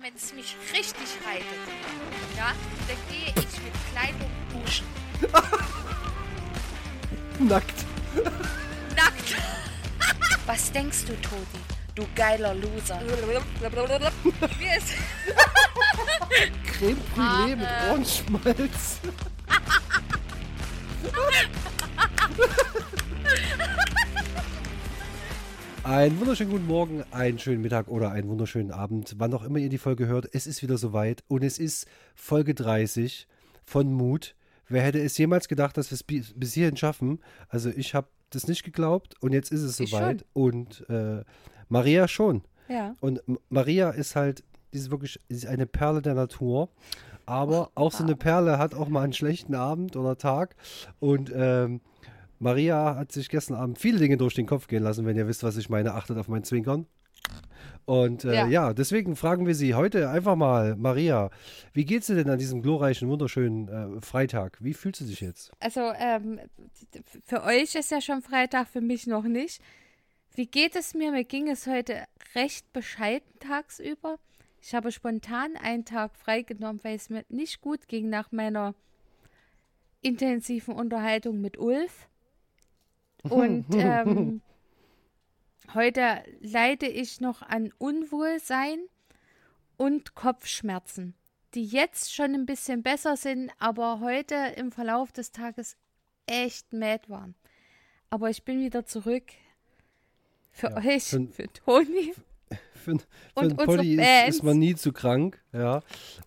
wenn es mich richtig reitet, ja, dann gehe ich mit Kleidung duschen. Nackt. Nackt. Was denkst du, Todi? Du geiler Loser. Mir ist Creme Brûlée mit Ohrenschmalz. Einen wunderschönen guten Morgen, einen schönen Mittag oder einen wunderschönen Abend, wann auch immer ihr die Folge hört. Es ist wieder soweit und es ist Folge 30 von Mut. Wer hätte es jemals gedacht, dass wir es bis hierhin schaffen? Also ich habe das nicht geglaubt und jetzt ist es soweit. Und äh, Maria schon. Ja. Und Maria ist halt, die ist wirklich die ist eine Perle der Natur. Aber auch so eine Perle hat auch mal einen schlechten Abend oder Tag. Und ähm, Maria hat sich gestern Abend viele Dinge durch den Kopf gehen lassen, wenn ihr wisst, was ich meine. Achtet auf mein Zwinkern. Und äh, ja. Ja. deswegen fragen wir sie heute einfach mal, Maria, wie geht's dir denn an diesem glorreichen, wunderschönen äh, Freitag? Wie fühlst du dich jetzt? Also, ähm, für euch ist ja schon Freitag, für mich noch nicht. Wie geht es mir? Mir ging es heute recht bescheiden tagsüber. Ich habe spontan einen Tag freigenommen, weil es mir nicht gut ging nach meiner intensiven Unterhaltung mit Ulf. Und ähm, heute leide ich noch an Unwohlsein und Kopfschmerzen, die jetzt schon ein bisschen besser sind, aber heute im Verlauf des Tages echt mad waren. Aber ich bin wieder zurück. Für Ja, euch, für- für Toni. Für, für Und Polly ist, ist man nie zu krank, ja.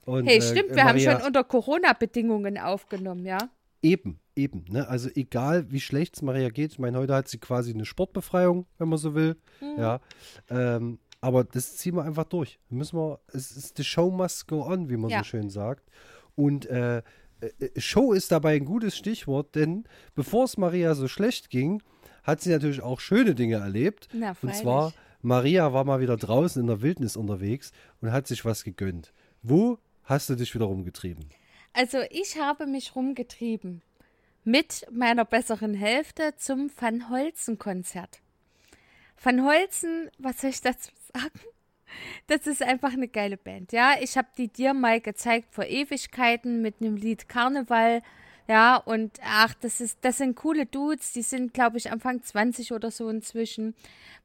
Und, Hey, äh, stimmt, wir Maria, haben schon unter Corona-Bedingungen aufgenommen, ja? Eben, eben. Ne? Also egal, wie schlecht es Maria geht. Ich meine, heute hat sie quasi eine Sportbefreiung, wenn man so will. Mhm. Ja. Ähm, aber das ziehen wir einfach durch. Müssen wir, es ist the show must go on, wie man Ja. so schön sagt. Und äh, äh, Show ist dabei ein gutes Stichwort, denn bevor es Maria so schlecht ging, hat sie natürlich auch schöne Dinge erlebt. Na, Und zwar, Maria war mal wieder draußen in der Wildnis unterwegs und hat sich was gegönnt. Wo hast du dich wieder rumgetrieben? Also ich habe mich rumgetrieben mit meiner besseren Hälfte zum Van Holzen-Konzert. Van Holzen, was soll ich dazu sagen? Das ist einfach eine geile Band. Ja, ich habe die dir mal gezeigt vor Ewigkeiten mit einem Lied Karneval. Ja, und ach, das ist, das sind coole Dudes, die sind, glaube ich, Anfang 20 oder so inzwischen.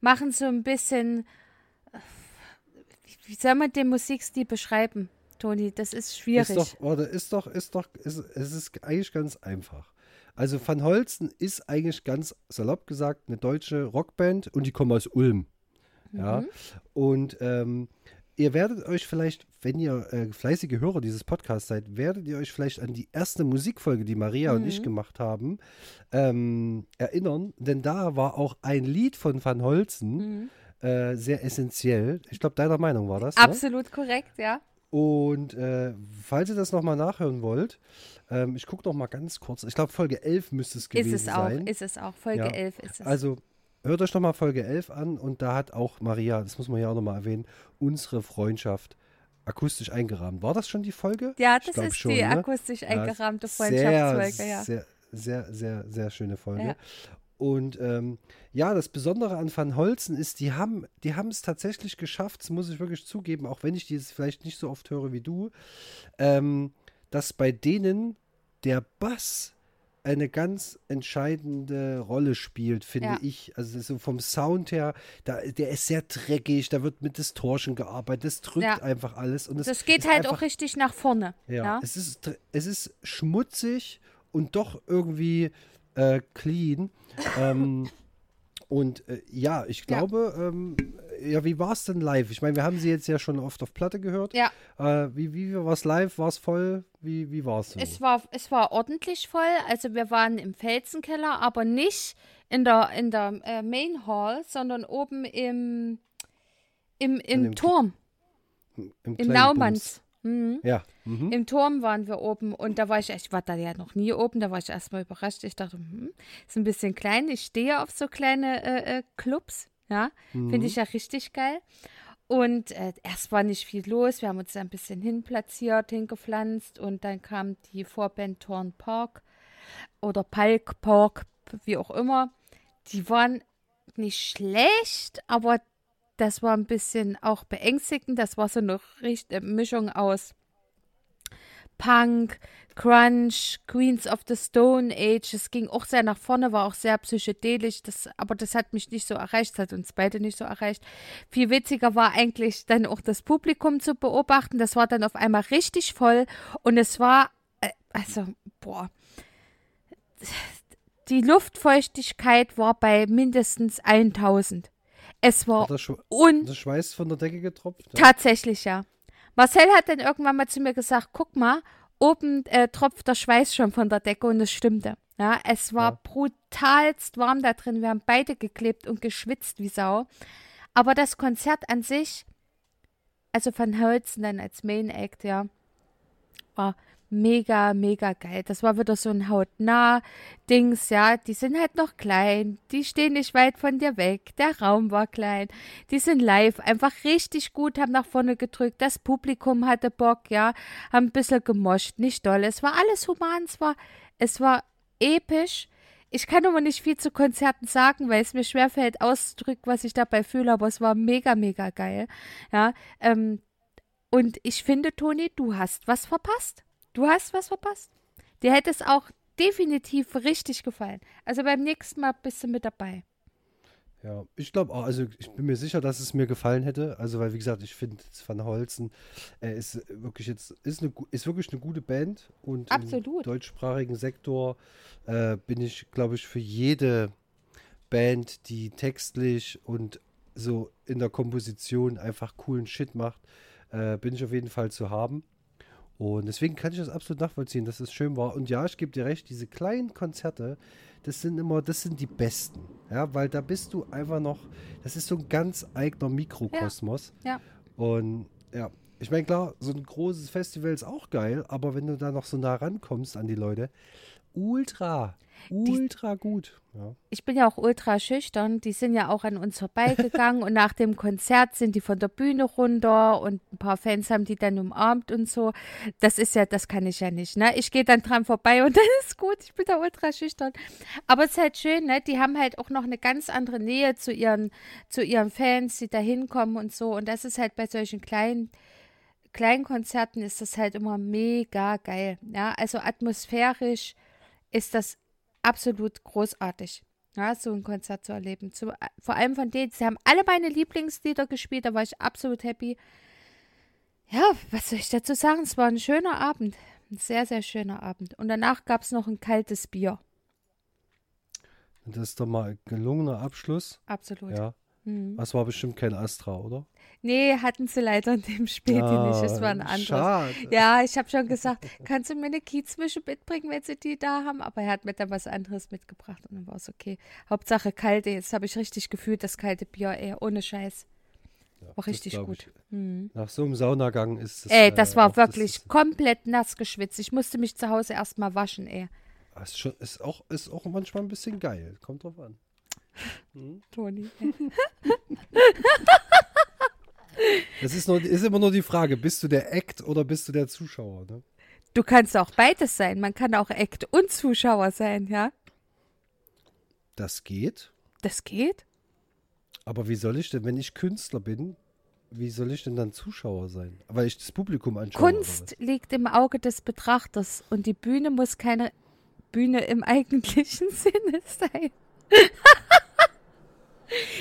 Machen so ein bisschen, äh, wie- wie soll man den Musikstil beschreiben, Toni? Das ist schwierig. Ist doch, oder ist doch, ist doch, ist, es ist eigentlich ganz einfach. Also Van Holzen ist eigentlich ganz salopp gesagt eine deutsche Rockband und die kommen aus Ulm. Ja. Mhm. Und ähm, ihr werdet euch vielleicht, wenn ihr äh, fleißige Hörer dieses Podcasts seid, werdet ihr euch vielleicht an die erste Musikfolge, die Maria und Mhm. ich gemacht haben, ähm, erinnern. Denn da war auch ein Lied von Van Holzen äh, sehr essentiell. Ich glaube, deiner Meinung war das. Ne? Absolut korrekt, ja. Und äh, falls ihr das nochmal nachhören wollt, ähm, ich gucke noch mal ganz kurz. Ich glaube, Folge 11 müsste es gewesen Ist es auch, sein. ist es auch. Folge Ja. 11 ist es. Also hört euch noch mal Folge 11 an und da hat auch Maria, das muss man ja auch noch mal erwähnen, unsere Freundschaft akustisch eingerahmt. War das schon die Folge? ja, das ist schon, die ne? akustisch eingerahmte sehr, Freundschaftsfolge, ja. Sehr, sehr, sehr, sehr schöne Folge. Ja. Und ähm, ja, das Besondere an Van Holzen ist, die haben die haben es tatsächlich geschafft, das muss ich wirklich zugeben, auch wenn ich die jetzt vielleicht nicht so oft höre wie du, ähm, dass bei denen der Bass eine ganz entscheidende Rolle spielt, finde Ja. ich. Also so vom Sound her, da, der ist sehr dreckig, da wird mit Distortion gearbeitet, das drückt Ja. einfach alles. Und es Das geht halt einfach auch richtig nach vorne. ja, Ja, Es, ist, es ist schmutzig und doch irgendwie äh, clean. ähm, und äh, ja, ich Ja. glaube, ähm, ja, wie war es denn live? Ich meine, wir haben sie jetzt ja schon oft auf Platte gehört. Ja. Äh, wie wie war es live? War es voll? Wie, wie war es so? Es war, es war ordentlich voll. Also wir waren im Felsenkeller, aber nicht in der, in der äh, Main Hall, sondern oben im, im, im Turm, Im im Naumanns. Mhm. Ja. Mhm. Im Turm waren wir oben und da war ich, ich war da ja noch nie oben, da war ich erstmal überrascht. Ich dachte, hm, ist ein bisschen klein. Ich stehe auf so kleine äh, äh, Clubs, ja, finde ich ja richtig geil. Und äh, erst war nicht viel los, wir haben uns da ein bisschen hinplatziert, hingepflanzt und dann kam die Vorband Torn Park oder Palk Park, wie auch immer. Die waren nicht schlecht, aber das war ein bisschen auch beängstigend. Das war so eine Richt Mischung aus Punk, Crunch, Queens of the Stone Age. Es ging auch sehr nach vorne, war auch sehr psychedelisch. Das, aber das hat mich nicht so erreicht, das hat uns beide nicht so erreicht. Viel witziger war eigentlich dann auch das Publikum zu beobachten. Das war dann auf einmal richtig voll und es war, äh, also, boah. Die Luftfeuchtigkeit war bei mindestens 1000. Es war Hat der, Schwe un der Schweiß von der Decke getropft? Ja. Tatsächlich, ja. Marcel hat dann irgendwann mal zu mir gesagt, guck mal, oben äh, tropft der Schweiß schon von der Decke und es stimmte. Ja, es war Ja. brutalst warm da drin. Wir haben beide geklebt und geschwitzt wie Sau. Aber das Konzert an sich, also von Holzen dann als Main Act, ja, war mega, mega geil. Das war wieder so ein Hautnah-Dings, ja. Die sind halt noch klein, die stehen nicht weit von dir weg. Der Raum war klein. Die sind live einfach richtig gut, haben nach vorne gedrückt. Das Publikum hatte Bock, ja. Haben ein bisschen gemoscht, nicht doll. Es war alles human, es war, es war episch. Ich kann aber nicht viel zu Konzerten sagen, weil es mir schwerfällt auszudrücken, was ich dabei fühle, aber es war mega, mega geil. Ja, ähm, und ich finde, Toni, du hast was verpasst. Du hast was verpasst. Dir hätte es auch definitiv richtig gefallen. Also beim nächsten Mal bist du mit dabei. Ja, ich glaube auch, also ich bin mir sicher, dass es mir gefallen hätte. Also, weil, wie gesagt, ich finde Van Holzen äh, ist wirklich jetzt, ist, eine, ist wirklich eine gute Band und im Absolut. deutschsprachigen Sektor äh, bin ich, glaube ich, für jede Band, die textlich und so in der Komposition einfach coolen Shit macht, äh, bin ich auf jeden Fall zu haben. Und deswegen kann ich das absolut nachvollziehen, dass es schön war. Und ja, ich gebe dir recht, diese kleinen Konzerte, das sind immer, das sind die besten. Ja, weil da bist du einfach noch, das ist so ein ganz eigener Mikrokosmos. Ja. Und ja, ich meine, klar, so ein großes Festival ist auch geil, aber wenn du da noch so nah rankommst an die Leute, ultra, ultra gut. Ja. Ich bin ja auch ultra schüchtern. Die sind ja auch an uns vorbeigegangen und nach dem Konzert sind die von der Bühne runter und ein paar Fans haben die dann umarmt und so. Das ist ja, das kann ich ja nicht. Ne? Ich gehe dann dran vorbei und dann ist gut. Ich bin da ultra schüchtern. Aber es ist halt schön, ne? Die haben halt auch noch eine ganz andere Nähe zu ihren, zu ihren Fans, die da hinkommen und so. Und das ist halt bei solchen kleinen kleinen Konzerten ist das halt immer mega geil. Ja, also atmosphärisch ist das absolut großartig. Ja, so ein Konzert zu erleben. Zu, vor allem von denen, sie haben alle meine Lieblingslieder gespielt, da war ich absolut happy. Ja, was soll ich dazu sagen? Es war ein schöner Abend. Ein sehr, sehr schöner Abend. Und danach gab es noch ein kaltes Bier. Das ist doch mal ein gelungener Abschluss. Absolut. Ja. Mhm. Das war bestimmt kein Astra, oder? Nee, hatten sie leider in dem Späti nicht. Es war ein Ah, anderes. Schade. Ja, ich habe schon gesagt, kannst du mir eine Kiezmische mitbringen, wenn sie die da haben? Aber er hat mir dann was anderes mitgebracht und dann war es okay. Hauptsache kalte. Jetzt habe ich richtig gefühlt, das kalte Bier, ey, ohne Scheiß. Ja, War das richtig gut. ich. Mhm. Nach so einem Saunagang ist das. Ey, das äh, war wirklich ist, komplett nass geschwitzt. Ich musste mich zu Hause erstmal waschen, ey. ist, schon, ist, auch, ist auch manchmal ein bisschen geil. Kommt drauf an. Toni. Das ist, nur, ist immer nur die Frage, bist du der Act oder bist du der Zuschauer? Ne? Du kannst auch beides sein. Man kann auch Act und Zuschauer sein, ja? Das geht. Das geht. Aber wie soll ich denn, wenn ich Künstler bin, wie soll ich denn dann Zuschauer sein? Weil ich das Publikum anschaue. Kunst liegt im Auge des Betrachters und die Bühne muss keine Bühne im eigentlichen Sinne sein.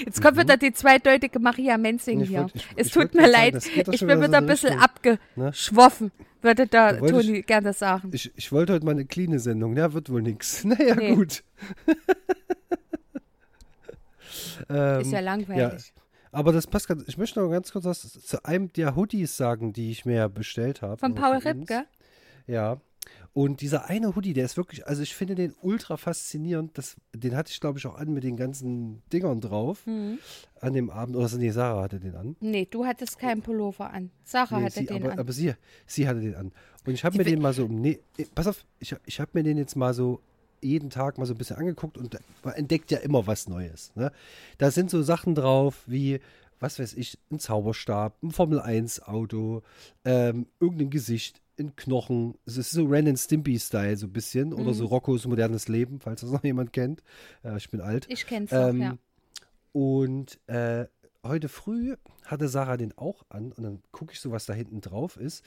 Jetzt kommt wieder die zweideutige Maria Menzing Mhm. Ich hier. wollt- ich- es ich tut mir sagen, leid, doch ich bin wieder ein bisschen ne? abgeschwoffen, würde der Da Toni gerne sagen. Ich, ich wollte heute mal eine cleane Sendung. Ja, wird wohl nix. Naja, Nee. gut. ähm, Ist ja langweilig. aber das passt ganz. Ich möchte noch ganz kurz was zu einem der Hoodies sagen, die ich mir bestellt habe. Von Paul. Ripke? Ja. Und dieser eine Hoodie, der ist wirklich, also ich finde den ultra faszinierend. Das, den hatte ich, glaube ich, auch an mit den ganzen Dingern drauf Mhm. an dem Abend. Oder nee, Sarah hatte den an. Nee, du hattest keinen Pullover an. Sarah Nee, hatte sie, den aber, an. aber sie, sie hatte den an. Und ich habe mir den mal so, nee, pass auf, ich, ich habe mir den jetzt mal so jeden Tag mal so ein bisschen angeguckt und man entdeckt ja immer was Neues. Ne? Da sind so Sachen drauf wie, was weiß ich, ein Zauberstab, ein Formel-1-Auto, ähm, irgendein Gesicht, ein Knochen. Es ist so Ren and Stimpy-Style so ein bisschen. Oder Mhm. so Roccos modernes Leben, falls das noch jemand kennt. Ja, ich bin alt. ich kenn's Ähm, ja. Und äh, heute früh hatte Sarah den auch an und dann gucke ich so, was da hinten drauf ist.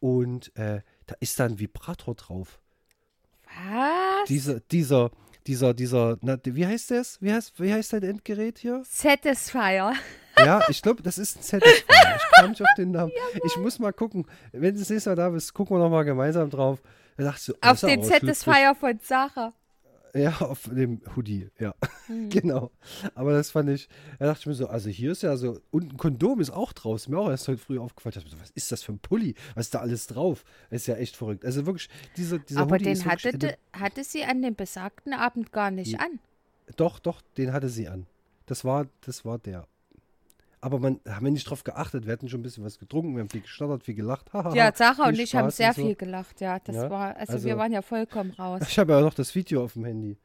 Und äh, da ist da ein Vibrator drauf. Was? Dieser, dieser, dieser, dieser, na, wie heißt das? Wie heißt, wie heißt dein Endgerät hier? Satisfier. Ja, ich glaube, das ist ein Satisfier. Ich kam nicht auf den Namen. ich muss mal gucken. Wenn du das nächste Mal da bist, gucken wir nochmal gemeinsam drauf. Da dachte ich Auf den. Satisfier von Sarah. Ja, auf dem Hoodie, ja. Mhm. genau. Aber das fand ich, da dachte ich mir so, also hier ist ja so, und ein Kondom ist auch draußen. Mir auch erst heute früh aufgefallen. Ich dachte mir so, was ist das für ein Pulli? Was ist da alles drauf? Das ist ja echt verrückt. Also wirklich, dieser, dieser Aber Hoodie den hatte, eine- hatte sie an dem besagten Abend gar nicht Ja. an. Doch, doch, den hatte sie an. Das war, das war der. Aber man haben wir nicht drauf geachtet. Wir hatten schon ein bisschen was getrunken, wir haben viel gestottert, viel gelacht. Ja, Sarah und ich haben sehr so. viel gelacht, ja. Das Ja, war, also, also- wir waren ja vollkommen raus. Ich habe ja auch noch das Video auf dem Handy.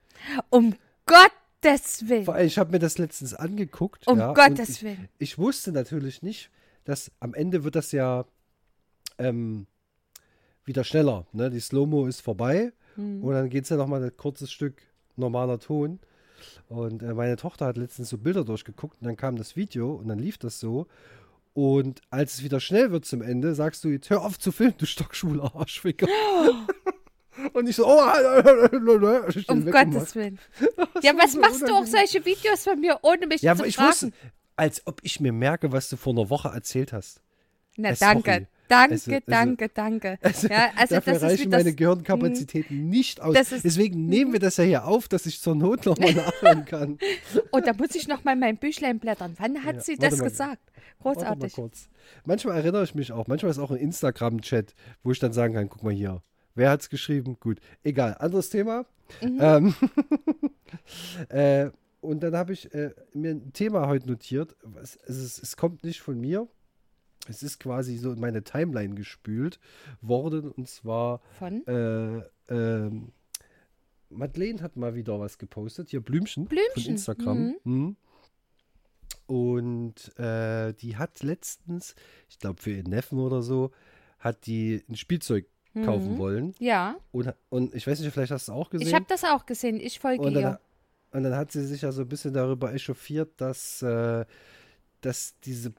Um Gottes Willen. Vor allem, Ich habe mir das letztens angeguckt. Um ja, Gottes ich, Willen. Ich wusste natürlich nicht, dass am Ende wird das ja ähm, wieder schneller. Ne? Die Slow-Mo ist vorbei Hm. und dann geht es ja nochmal ein kurzes Stück normaler Ton. Und äh, meine Tochter hat letztens so Bilder durchgeguckt und dann kam das Video und dann lief das so. Und als es wieder schnell wird zum Ende, sagst du jetzt, hör auf zu filmen, du stockschwuler Arschficker. und ich so, oh, ich Um. Gottes Willen. Ja, was machst du auch solche Videos von mir, ohne mich Ja, zu aber ich fragen? wusste, als ob ich mir merke, was du vor einer Woche erzählt hast. Na, Äh, danke. sorry. Danke, Also- also- danke, danke. Also, ja, also dafür das reichen das, meine Gehirnkapazitäten nicht aus. Das ist- Deswegen nehmen wir das ja hier auf, dass ich zur Not nochmal nachhören kann. Oh, da muss ich noch mal mein Büchlein blättern. Wann hat Ja, sie das mal. gesagt? Großartig. kurz. Manchmal erinnere ich mich auch. Manchmal ist auch ein Instagram-Chat, wo ich dann sagen kann: guck mal hier. Wer hat's geschrieben? Gut. Egal. Anderes Thema. Mhm. Ähm, äh, und dann habe ich äh, mir ein Thema heute notiert. Es, es, es kommt nicht von mir. Es ist quasi so in meine Timeline gespült worden. Und zwar Von äh, ähm, Madeleine hat mal wieder was gepostet. Hier Blümchen, von Blümchen, Instagram. Mhm. Und äh, die hat letztens, ich glaube für ihren Neffen oder so, hat die ein Spielzeug kaufen Mhm. wollen. Ja, Und, und ich weiß nicht, vielleicht hast du es auch gesehen. ich habe das auch gesehen. Ich folge und, dann, ihr. und dann hat sie sich ja so ein bisschen darüber echauffiert, dass, äh, dass diese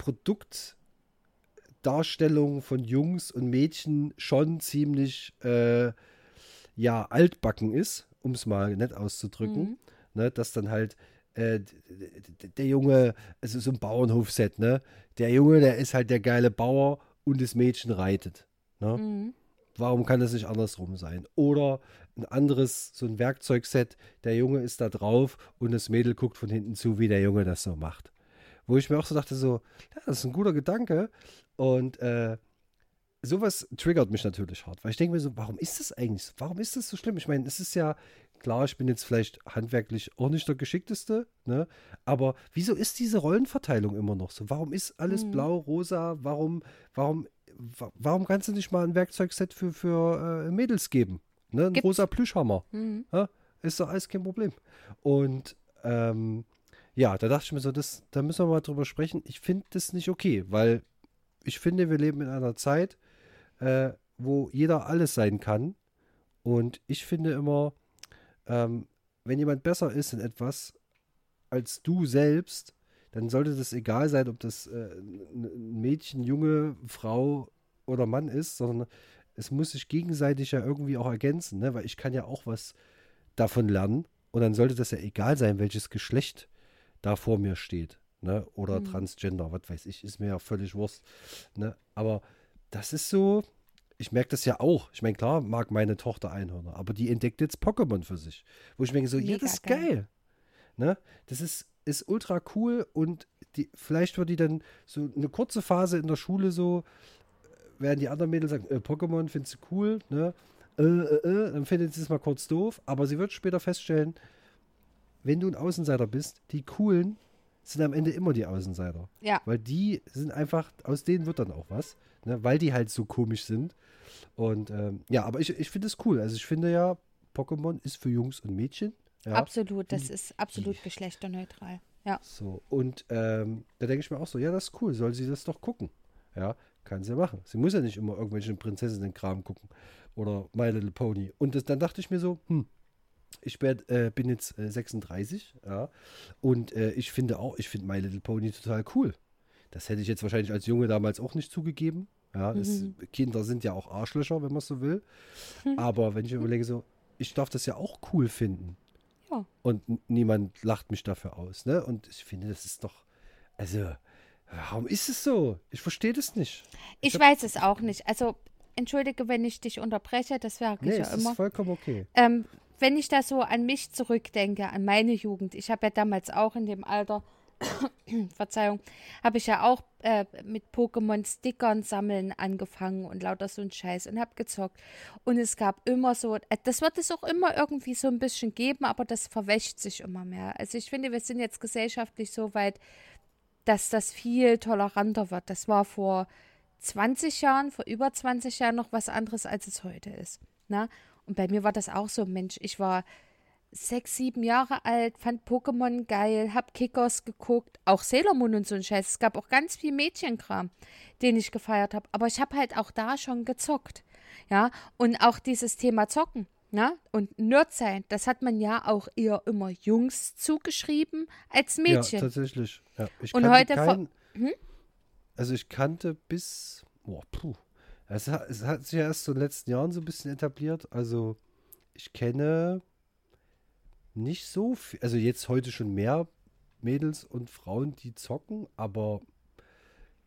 Produktdarstellung von Jungs und Mädchen schon ziemlich äh, ja, altbacken ist, um es mal nett auszudrücken. Mhm. Ne, dass dann halt äh, der Junge, es ist so ein Bauernhofset, ne? Der Junge, der ist halt der geile Bauer und das Mädchen reitet. Ne? Mhm. Warum kann das nicht andersrum sein? Oder ein anderes, so ein Werkzeugset, der Junge ist da drauf und das Mädel guckt von hinten zu, wie der Junge das so macht. Wo ich mir auch so dachte, so, ja, das ist ein guter Gedanke. Und äh, sowas triggert mich natürlich hart, weil ich denke mir so, warum ist das eigentlich so? Warum ist das so schlimm? Ich meine, es ist ja, klar, ich bin jetzt vielleicht handwerklich auch nicht der Geschickteste, ne? Aber wieso ist diese Rollenverteilung immer noch so? Warum ist alles Mhm. blau, rosa? Warum, warum, wa- warum kannst du nicht mal ein Werkzeugset für, für äh, Mädels geben? Ne? Ein Gibt's. rosa Plüschhammer. Mhm. Ja, ist doch alles kein Problem. Und ähm, ja, da dachte ich mir so, das, da müssen wir mal drüber sprechen. Ich finde das nicht okay, weil ich finde, wir leben in einer Zeit, äh, wo jeder alles sein kann. Und ich finde immer, ähm, wenn jemand besser ist in etwas als du selbst, dann sollte das egal sein, ob das äh, ein Mädchen, Junge, Frau oder Mann ist, sondern es muss sich gegenseitig ja irgendwie auch ergänzen, ne? weil ich kann ja auch was davon lernen und dann sollte das ja egal sein, welches Geschlecht da vor mir steht. Ne? Oder Mhm. Transgender, was weiß ich, ist mir ja völlig Wurst. Ne? Aber das ist so, ich merke das ja auch. Ich meine, klar mag meine Tochter Einhörner, aber die entdeckt jetzt Pokémon für sich. Wo ich mir denke, so, ja, Mega das ist geil. geil. Ne? Das ist, ist ultra cool und die, vielleicht wird die dann so eine kurze Phase in der Schule so, werden die anderen Mädels sagen, äh, Pokémon findest du cool, ne? Äh, äh, äh, dann findet sie es mal kurz doof, aber sie wird später feststellen, wenn du ein Außenseiter bist, die coolen sind am Ende immer die Außenseiter. Ja. Weil die sind einfach, aus denen wird dann auch was, ne? weil die halt so komisch sind. Und ähm, ja, aber ich, ich finde es cool. Also ich finde ja, Pokémon ist für Jungs und Mädchen. Ja, Absolut, das ist absolut geschlechterneutral. Ja. so. Und ähm, da denke ich mir auch so, ja, das ist cool, soll sie das doch gucken. Ja, kann sie machen. Sie muss ja nicht immer irgendwelchen Prinzessinnen-Kram gucken. Oder My Little Pony. Und das, dann dachte ich mir so, hm, ich werd, äh, bin jetzt äh, 36, ja, und äh, ich finde auch, ich finde My Little Pony total cool. Das hätte ich jetzt wahrscheinlich als Junge damals auch nicht zugegeben. Ja, mhm. es, Kinder sind ja auch Arschlöcher, wenn man so will. Mhm. Aber wenn ich überlege, so, ich darf das ja auch cool finden. Ja. Und niemand lacht mich dafür aus, ne? Und ich finde, das ist doch, also, warum ist es so? Ich verstehe das nicht. Ich, ich weiß es auch nicht. Also, entschuldige, wenn ich dich unterbreche, das wäre nee, ja immer. ist vollkommen okay. Ähm, wenn ich da so an mich zurückdenke, an meine Jugend, ich habe ja damals auch in dem Alter, Verzeihung, habe ich ja auch äh, mit Pokémon-Stickern sammeln angefangen und lauter so ein Scheiß und habe gezockt. Und es gab immer so, äh, das wird es auch immer irgendwie so ein bisschen geben, aber das verwäscht sich immer mehr. Also ich finde, wir sind jetzt gesellschaftlich so weit, dass das viel toleranter wird. Das war vor 20 Jahren, vor über 20 Jahren noch was anderes, als es heute ist. Na? Und bei mir war das auch so, Mensch, ich war sechs, sieben Jahre alt, fand Pokémon geil, hab Kickers geguckt, auch Sailor Moon und so ein Scheiß. Es gab auch ganz viel Mädchenkram, den ich gefeiert habe. Aber ich habe halt auch da schon gezockt. Ja, und auch dieses Thema Zocken. Ja, ne? und Nerd sein, das hat man ja auch eher immer Jungs zugeschrieben als Mädchen. Ja, tatsächlich. Ja, und heute. Kein, hm? Also ich kannte bis. Boah, puh. Es hat, es hat sich ja erst so in den letzten Jahren so ein bisschen etabliert. Also ich kenne nicht so viel, also jetzt heute schon mehr Mädels und Frauen, die zocken, aber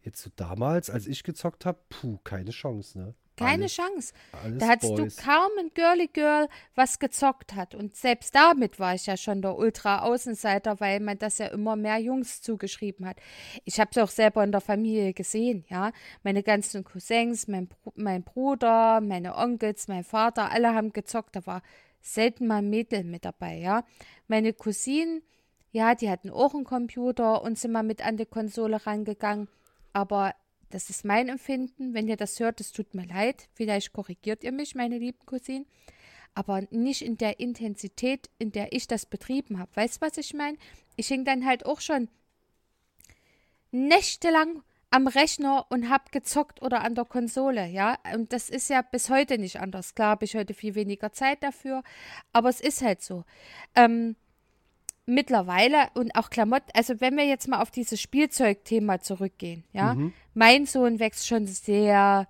jetzt so damals, als ich gezockt habe, puh, keine Chance, ne? Keine alles, Chance. Alles da hattest Boys. du kaum ein Girly Girl, was gezockt hat. Und selbst damit war ich ja schon der Ultra-Außenseiter, weil man das ja immer mehr Jungs zugeschrieben hat. Ich habe es auch selber in der Familie gesehen, ja. Meine ganzen Cousins, mein, mein Bruder, meine Onkels, mein Vater, alle haben gezockt. Da war selten mal ein Mädel mit dabei, ja. Meine Cousinen, ja, die hatten auch einen Computer und sind mal mit an die Konsole rangegangen. Aber das ist mein Empfinden. Wenn ihr das hört, es tut mir leid. Vielleicht korrigiert ihr mich, meine lieben Cousinen. Aber nicht in der Intensität, in der ich das betrieben habe. Weißt du, was ich meine? Ich hing dann halt auch schon nächtelang am Rechner und hab gezockt oder an der Konsole, ja. Und das ist ja bis heute nicht anders. Klar habe ich heute viel weniger Zeit dafür, aber es ist halt so. Ähm, mittlerweile und auch Klamotten, also wenn wir jetzt mal auf dieses Spielzeugthema zurückgehen, ja, mhm. mein Sohn wächst schon sehr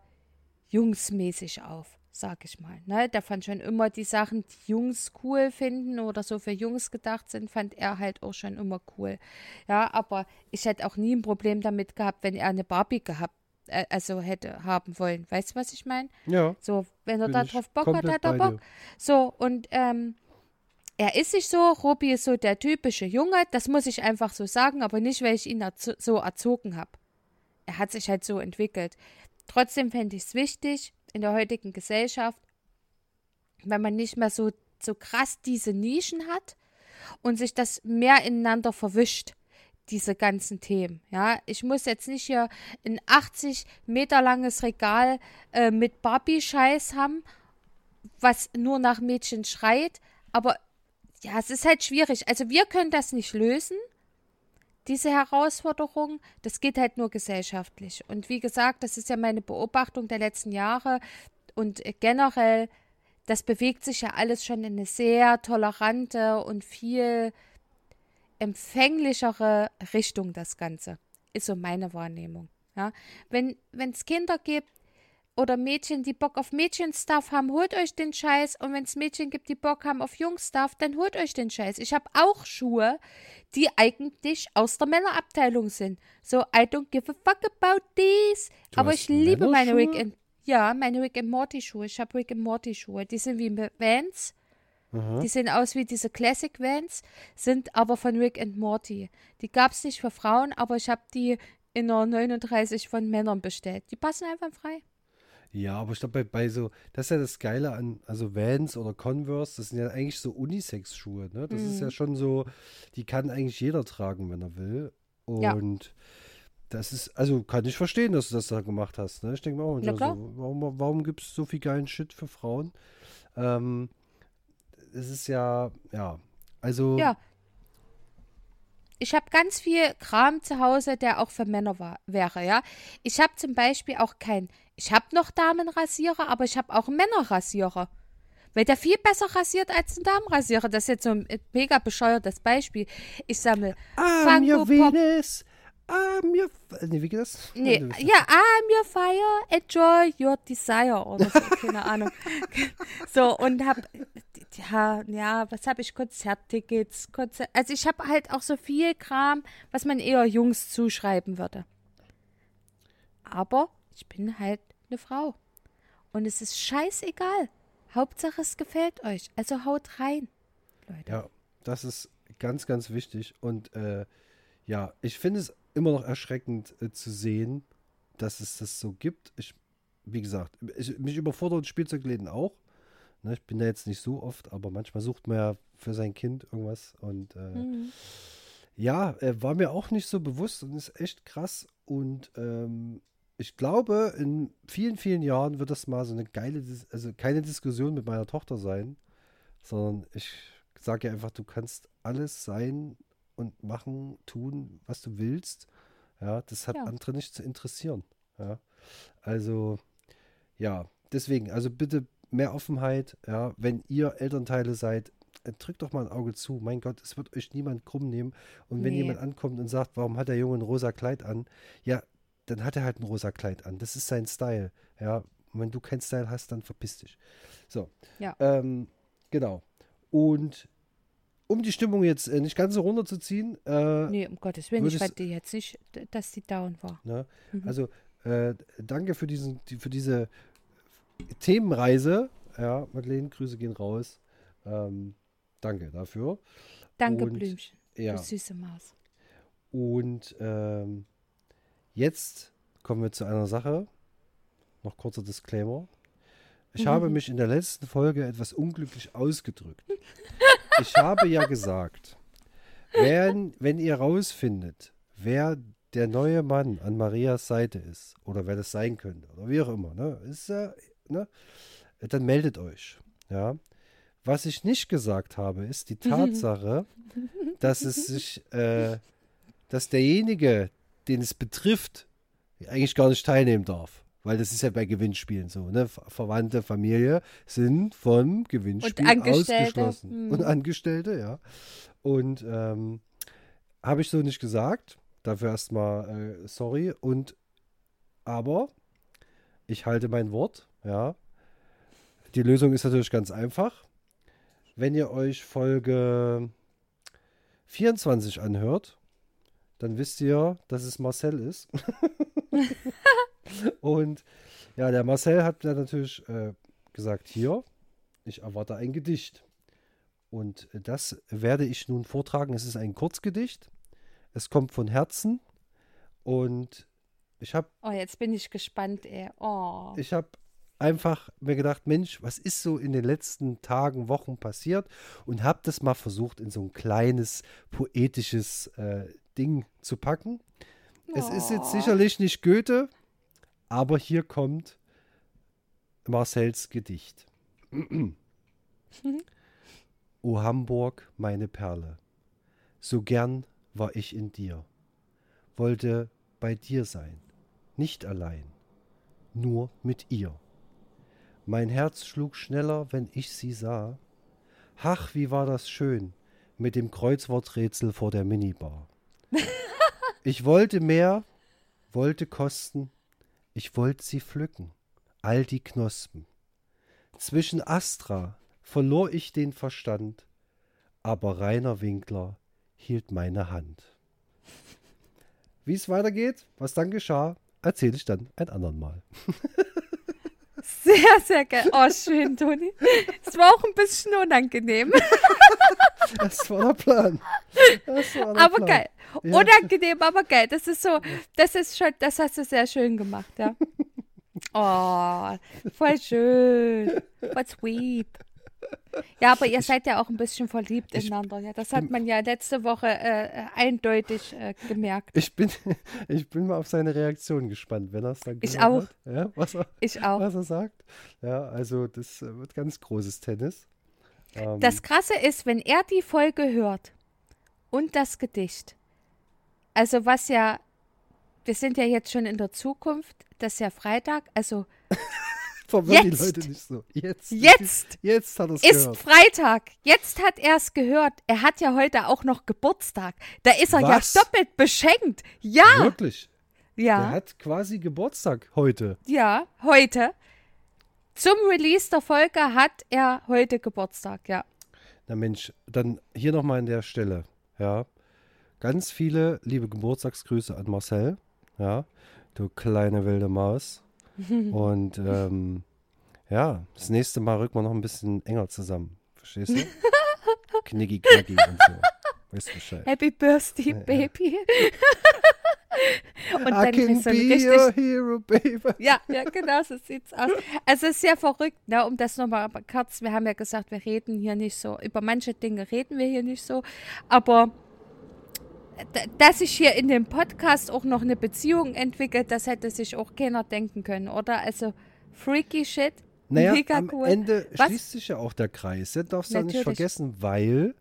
jungsmäßig auf sag ich mal. Ne? Der fand schon immer die Sachen, die Jungs cool finden oder so für Jungs gedacht sind, fand er halt auch schon immer cool. Ja, aber ich hätte auch nie ein Problem damit gehabt, wenn er eine Barbie gehabt äh, also hätte haben wollen. Weißt du, was ich meine? Ja. So, wenn er da drauf Bock hat, hat er Bock. So, und ähm, er ist sich so, Robi ist so der typische Junge, das muss ich einfach so sagen, aber nicht, weil ich ihn erzo so erzogen habe. Er hat sich halt so entwickelt. Trotzdem fände ich es wichtig, in der heutigen Gesellschaft, wenn man nicht mehr so, so krass diese Nischen hat und sich das mehr ineinander verwischt, diese ganzen Themen. Ja, ich muss jetzt nicht hier ein 80 Meter langes Regal äh, mit Barbie-Scheiß haben, was nur nach Mädchen schreit, aber ja, es ist halt schwierig. Also wir können das nicht lösen diese Herausforderung, das geht halt nur gesellschaftlich. Und wie gesagt, das ist ja meine Beobachtung der letzten Jahre und generell, das bewegt sich ja alles schon in eine sehr tolerante und viel empfänglichere Richtung, das Ganze. Ist so meine Wahrnehmung. Ja, wenn es Kinder gibt, oder Mädchen, die Bock auf Mädchenstuff haben, holt euch den Scheiß. Und wenn es Mädchen gibt, die Bock haben auf Jungstuff, dann holt euch den Scheiß. Ich habe auch Schuhe, die eigentlich aus der Männerabteilung sind. So, I don't give a fuck about these. Du Aber ich liebe meine Rick and ja, meine Rick and Morty Schuhe. Ich habe Rick and Morty Schuhe. Die sind wie Vans. Aha. Die sehen aus wie diese Classic Vans, sind aber von Rick and Morty. Die gab es nicht für Frauen, aber ich habe die in einer 39 von Männern bestellt. Die passen einfach frei. Ja, aber ich glaube, bei, bei so, das ist ja das Geile an, also Vans oder Converse, das sind ja eigentlich so Unisex-Schuhe, ne? Das mhm. ist ja mhm. schon so, die kann eigentlich jeder tragen, wenn er will. Und ja. das ist, also kann ich verstehen, dass du das da gemacht hast, ne? Ich denke mir auch, also, warum, warum gibt es so viel geilen Shit für Frauen? Ähm, es ist ja, ja, also. Ja, ich habe ganz viel Kram zu Hause, der auch für Männer war, wäre, ja. Ich habe zum Beispiel auch kein, ich habe noch Damenrasierer, aber ich habe auch Männerrasierer. Weil der viel besser rasiert als ein Damenrasierer. Das ist jetzt so ein mega bescheuertes Beispiel. Ich sammle I'm your Funko. Venus. I'm your. Nee, wie geht das? Nee, ja, I'm your fire, enjoy your desire oder so, keine Ahnung. So, und hab, ja, ja, was habe ich, Konzerttickets, Konzert, also ich habe halt auch so viel Kram, was man eher Jungs zuschreiben würde. Aber ich bin halt eine Frau. Und es ist scheißegal. Hauptsache es gefällt euch. Also haut rein, Leute. Ja, das ist ganz, ganz wichtig. Und äh, ja, ich finde es immer noch erschreckend äh, zu sehen, dass es das so gibt. Ich, wie gesagt, ich, mich überfordert Spielzeugläden auch. Ne, ich bin da jetzt nicht so oft, aber manchmal sucht man ja für sein Kind irgendwas. Und äh, Mhm. ja, äh, war mir auch nicht so bewusst und ist echt krass. Und ähm, ich glaube, in vielen, vielen Jahren wird das mal so eine geile, Dis also keine Diskussion mit meiner Tochter sein, sondern ich sage ihr einfach, du kannst alles sein und machen, tun, was du willst. Ja, das hat Ja. andere nicht zu interessieren. Ja, also, ja, deswegen, also bitte mehr Offenheit. Ja, wenn ihr Elternteile seid, äh, drückt doch mal ein Auge zu. Mein Gott, es wird euch niemand krumm nehmen. Und wenn Nee. jemand ankommt und sagt, warum hat der Junge ein rosa Kleid an? Ja, dann hat er halt ein rosa Kleid an. Das ist sein Style. Ja, und wenn du keinen Style hast, dann verpiss dich. So. Ja. Ähm, genau. Und um die Stimmung jetzt äh, nicht ganz so runterzuziehen, äh, Nee, um Gottes Willen, ich die jetzt nicht, dass die down war. Ne? Mhm. Also äh, danke für diesen, die, für diese Themenreise. Ja, Madeleine, Grüße gehen raus. Ähm, danke dafür. Danke, Und- Blümchen, Ja. du süße Maus. Und ähm, jetzt kommen wir zu einer Sache. Noch kurzer Disclaimer. Ich habe mich in der letzten Folge etwas unglücklich ausgedrückt. Ich habe ja gesagt, wenn, wenn ihr rausfindet, wer der neue Mann an Marias Seite ist oder wer das sein könnte oder wie auch immer, ne, ist ja, ne, dann meldet euch. Ja. Was ich nicht gesagt habe, ist die Tatsache, dass es sich, äh, dass derjenige, den es betrifft, eigentlich gar nicht teilnehmen darf. Weil das ist ja bei Gewinnspielen so, ne? Ver- Verwandte, Familie sind vom Gewinnspiel ausgeschlossen. hm. Und Angestellte, ja. Und ähm, habe ich so nicht gesagt. Dafür erstmal äh, sorry. Und aber ich halte mein Wort, ja. Die Lösung ist natürlich ganz einfach. Wenn ihr euch Folge 24 anhört, dann wisst ihr, dass es Marcel ist. Und ja, der Marcel hat dann natürlich äh, gesagt, hier, ich erwarte ein Gedicht. Und das werde ich nun vortragen. Es ist ein Kurzgedicht. Es kommt von Herzen. Und ich habe Oh, jetzt bin ich gespannt, ey. Oh. ich habe einfach mir gedacht, Mensch, was ist so in den letzten Tagen, Wochen passiert? Und habe das mal versucht, in so ein kleines poetisches äh, Ding zu packen. Es ist jetzt Oh. sicherlich nicht Goethe, aber hier kommt Marcells Gedicht. o Hamburg, meine Perle, so gern war ich in dir, wollte bei dir sein, nicht allein, nur mit ihr. Mein Herz schlug schneller, wenn ich sie sah. Ach, wie war das schön mit dem Kreuzworträtsel vor der Minibar. Ich wollte mehr, wollte kosten, ich wollte sie pflücken, all die Knospen. Zwischen Astra verlor ich den Verstand, aber Rainer Winkler hielt meine Hand. Wie es weitergeht, was dann geschah, erzähle ich dann ein andern Mal. Sehr, sehr geil. Oh, schön, Toni. Es war auch ein bisschen unangenehm, Das war der Plan. War der aber Plan. geil. Ja. Unangenehm, aber geil. Das ist so, das ist schon, das hast du sehr schön gemacht, ja. Oh, voll schön. Voll sweet. Ja, aber ihr seid ja auch ein bisschen verliebt ich ineinander. Ja, das hat man ja letzte Woche äh, eindeutig äh, gemerkt. Ich bin, ich bin mal auf seine Reaktion gespannt, wenn er es dann Ich auch. Hat. Ja, was, er, Ich auch. was er sagt. Ja, also das äh, wird ganz großes Tennis. Ähm, Das Krasse ist, wenn er die Folge hört und das Gedicht, also was ja, wir sind ja jetzt schon in der Zukunft, das ist ja Freitag, also Verwirr die Jetzt. Leute nicht so. Jetzt. Jetzt Jetzt hat er es ist gehört. Freitag. Jetzt hat er es gehört. Er hat ja heute auch noch Geburtstag. Da ist er Was? ja doppelt beschenkt. Ja, Wirklich. Ja, hat quasi Geburtstag heute. ja, heute. Zum Release der Folge hat er heute Geburtstag, ja. Na Mensch, dann hier nochmal an der Stelle. Ja. Ganz viele liebe Geburtstagsgrüße an Marcel. Ja. Du kleine wilde Maus. Und ähm, ja, das nächste Mal rücken wir noch ein bisschen enger zusammen. Verstehst du? Knicki, knacki und so. Weißt du Bescheid. Happy Birthday, Baby. Und I dann can kriegst du be your hero, baby. Ja, ja, genau, so sieht's aus. Also es ist sehr verrückt, ne, um das nochmal kurz, wir haben ja gesagt, wir reden hier nicht so, über manche Dinge reden wir hier nicht so, aber dass sich hier in dem Podcast auch noch eine Beziehung entwickelt, das hätte sich auch keiner denken können, oder? Also freaky shit, Naja, mega am cool. Ende Was? schließt sich ja auch der Kreis. Das darfst du auch nicht vergessen, weil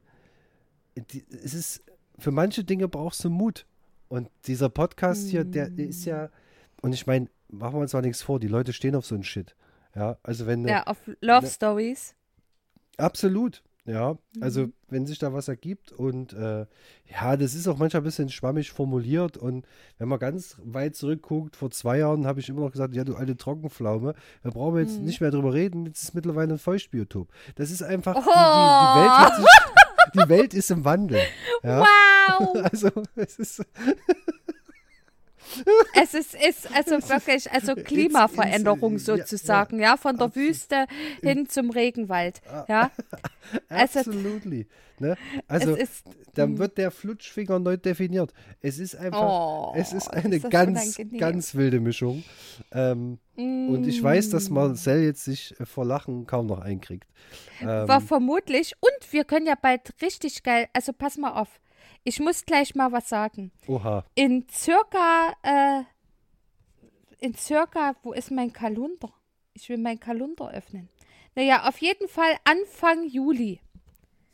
die, es ist, für manche Dinge brauchst du Mut. Und dieser Podcast hier, der Mm. ist ja, und ich meine, machen wir uns mal nichts vor, die Leute stehen auf so einen Shit. Ja, also wenn, Ja, auf Love ne- Stories. absolut, ja, also Mhm. wenn sich da was ergibt und äh, ja, das ist auch manchmal ein bisschen schwammig formuliert und wenn man ganz weit zurückguckt, vor zwei Jahren habe ich immer noch gesagt, ja, du alte Trockenpflaume, da brauchen wir jetzt Mhm. nicht mehr drüber reden, jetzt ist mittlerweile ein Feuchtbiotop. Das ist einfach, die, die, Oh. die Welt sich, die Welt ist im Wandel. Ja? Wow! Also, es ist, Es ist, ist also wirklich, also Klimaveränderung sozusagen, ja, von der. Wüste hin zum Regenwald, ja. Also- absolutely. Ne? Also, ist, dann wird der Flutschfinger neu definiert. Es ist einfach, Oh, es ist ist eine das ganz, unangenehm. ganz wilde Mischung. Ähm, Und ich weiß, dass Mm. Marcel jetzt sich äh, vor Lachen kaum noch einkriegt. Ähm, war vermutlich, und wir können ja bald richtig geil, also pass mal auf, ich muss gleich mal was sagen. oha. In circa, äh, in circa, wo ist mein Kalender? Ich will meinen Kalender öffnen. Naja, auf jeden Fall Anfang Juli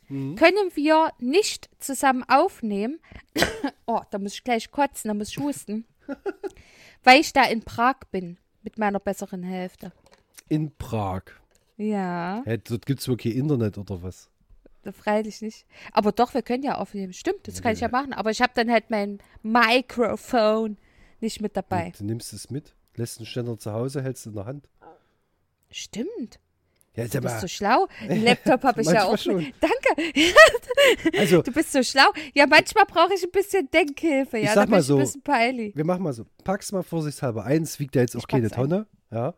Mhm. können wir nicht zusammen aufnehmen. oh, da muss ich gleich kotzen, da muss ich husten. weil ich da in Prag bin mit meiner besseren Hälfte. In Prag. Ja, Hä, dort gibt es wirklich Internet oder was? Freilich nicht. Aber doch, wir können ja aufnehmen. Stimmt, das kann ich ja machen. Aber ich habe dann halt mein Mikrofon nicht mit dabei. Du nimmst es mit, lässt einen Ständer zu Hause, hältst in der Hand. Stimmt. Ja, Du bist so schlau. Einen Laptop habe ich ja auch. schon. Mit. Danke. also, Du bist so schlau. Ja, manchmal brauche ich ein bisschen Denkhilfe. Ja, Ich sag mal so, ein bisschen peilig. wir machen mal so. Pack's mal vorsichtshalber ein. Es wiegt ja jetzt auch Ich keine pack's ein. Tonne. Ja.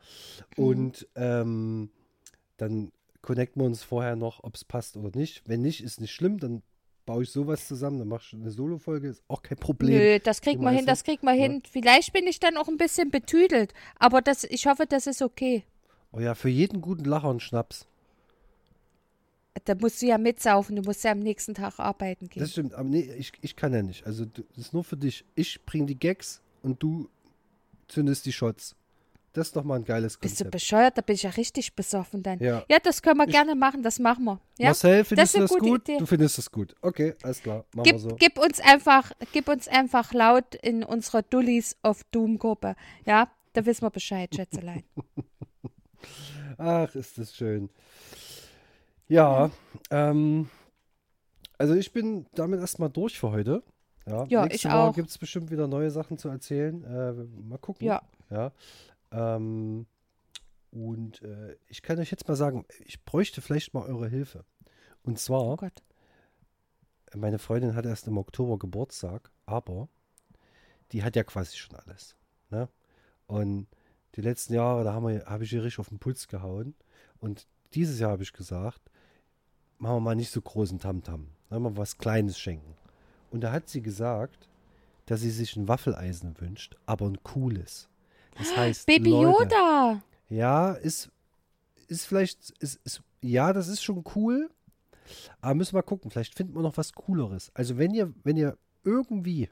Mhm. Und ähm, dann connecten wir uns vorher noch, ob es passt oder nicht. Wenn nicht, ist nicht schlimm. Dann baue ich sowas zusammen. Dann machst du eine Solo-Folge. Ist auch kein Problem. Nö, das kriegt man hin, das kriegt man hin. Vielleicht bin ich dann auch ein bisschen betüdelt. Aber das, ich hoffe, das ist okay. Oh ja, für jeden guten Lacher einen Schnaps. Da musst du ja mitsaufen. Du musst ja am nächsten Tag arbeiten gehen. Das stimmt. Aber nee, ich, ich kann ja nicht. Also, das ist nur für dich. Ich bring die Gags und du zündest die Shots. Das ist doch mal ein geiles Bist du Konzept. bescheuert? Da bin ich ja richtig besoffen dann. Ja. Ja, das können wir Ich- gerne machen. Das machen wir. Ja? Marcel, Das findest ist du das gut? Idee. Du findest das gut. Okay, alles klar. Machen Gib, wir so. gib, uns einfach, gib uns einfach laut in unserer Dullies of Doom Gruppe. Ja, da wissen wir Bescheid, Schätzelein. Ach, ist das schön. Ja, ähm, also ich bin damit erstmal durch für heute. Ja, Ja, nächste ich Woche auch. gibt es bestimmt wieder neue Sachen zu erzählen. Äh, mal gucken. Ja. Ja. Ähm, und äh, ich kann euch jetzt mal sagen, ich bräuchte vielleicht mal eure Hilfe. Und Oh zwar, Gott. meine Freundin hat erst im Oktober Geburtstag, aber die hat ja quasi schon alles. Ne? Und die letzten Jahre, da habe hab ich ihr richtig auf den Puls gehauen. Und dieses Jahr habe ich gesagt, machen wir mal nicht so großen Tamtam. Ne? Mal was Kleines schenken. Und da hat sie gesagt, dass sie sich ein Waffeleisen wünscht, aber ein cooles. Das heißt, Baby Leute, Yoda. ja, ist, ist vielleicht, ist, ist, ja, das ist schon cool. Aber müssen wir mal gucken, vielleicht finden wir noch was Cooleres. Also wenn ihr, wenn ihr irgendwie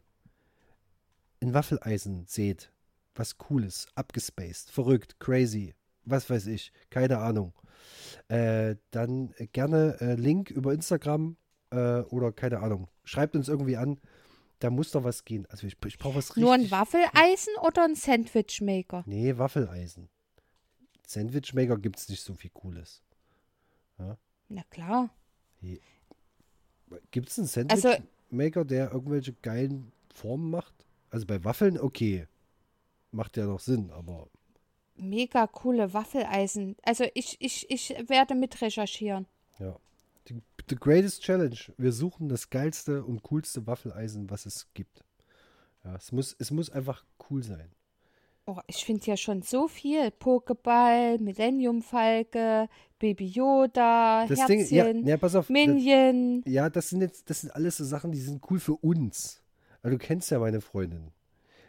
ein Waffeleisen seht, was Cooles, abgespaced, verrückt, crazy, was weiß ich, keine Ahnung, äh, dann gerne äh, Link über Instagram äh, oder keine Ahnung, schreibt uns irgendwie an. Da muss doch was gehen. Also ich, ich brauche was richtig. Nur ein Waffeleisen oder ein Sandwichmaker? Nee, Waffeleisen. Sandwich Maker gibt es nicht so viel Cooles. Na klar. Gibt es einen Sandwich Also- Maker, der irgendwelche geilen Formen macht? Also bei Waffeln, okay. Macht ja noch Sinn, aber Mega coole Waffeleisen. Also ich, ich, ich werde mit recherchieren. ja. The Greatest Challenge. Wir suchen das geilste und coolste Waffeleisen, was es gibt. Ja, es muss, es muss einfach cool sein. Oh, ich finde ja schon so viel. Pokéball, Millennium Falke, Baby Yoda, Das Herzchen, Ding, ja, ja, pass auf. Das, Minion. ja, das sind jetzt, das sind alles so Sachen, die sind cool für uns. Weil du kennst ja meine Freundin.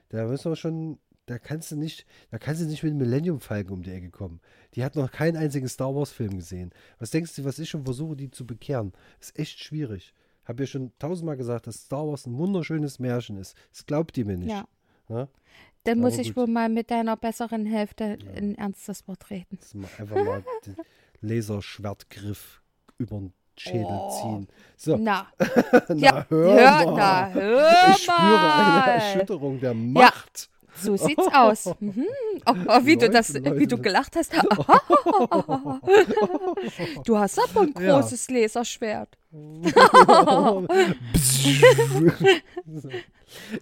Da müssen wir schon, da kannst du nicht, da kannst du nicht mit dem Millennium Falcon um die Ecke kommen. Die hat noch keinen einzigen Star Wars Film gesehen. Was denkst du, was ich schon versuche, die zu bekehren? Ist echt schwierig. Hab ja schon tausendmal gesagt, dass Star Wars ein wunderschönes Märchen ist. Das glaubt ihr mir nicht. Ja. Ja? Dann muss ich gut. wohl mal mit deiner besseren Hälfte ein ernstes Wort reden. Mal einfach mal den Laserschwertgriff über den Schädel Oh. ziehen. So, Na, na, ja, hör, hör, mal. na, hör ich spüre eine mal. Erschütterung der Macht. So sieht's aus. Mhm. Oh, oh, wie du das, Leute, wie du gelacht hast. du hast aber ein Ja. großes Laserschwert. So.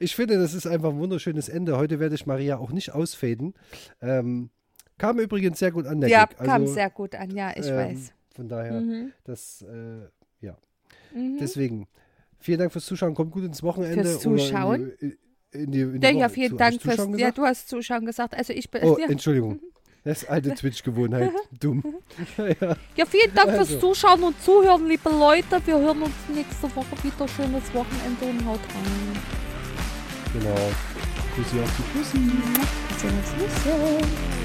ich finde, das ist einfach ein wunderschönes Ende. Heute werde ich Maria auch nicht ausfaden. Ähm, kam übrigens sehr gut an, der Ja, Gig. kam Also, sehr gut an. Ja, ich ähm, weiß. Von daher, Mhm. das, äh, ja. Mhm. Deswegen, vielen Dank fürs Zuschauen. Kommt gut ins Wochenende. Fürs oder Zuschauen? In die, in die, in die Ja, ja, Woche. vielen Zu- hab Dank fürs. Zuschauen Ja, du hast Zuschauen gesagt. Also ich bin. Oh, ja. Entschuldigung. Das ist alte Twitch-Gewohnheit. Dumm. ja. ja, vielen Dank Also. fürs Zuschauen und Zuhören, liebe Leute. Wir hören uns nächste Woche wieder. Schönes Wochenende und haut rein. Genau. Grüße auf die Pussy. Tschüss.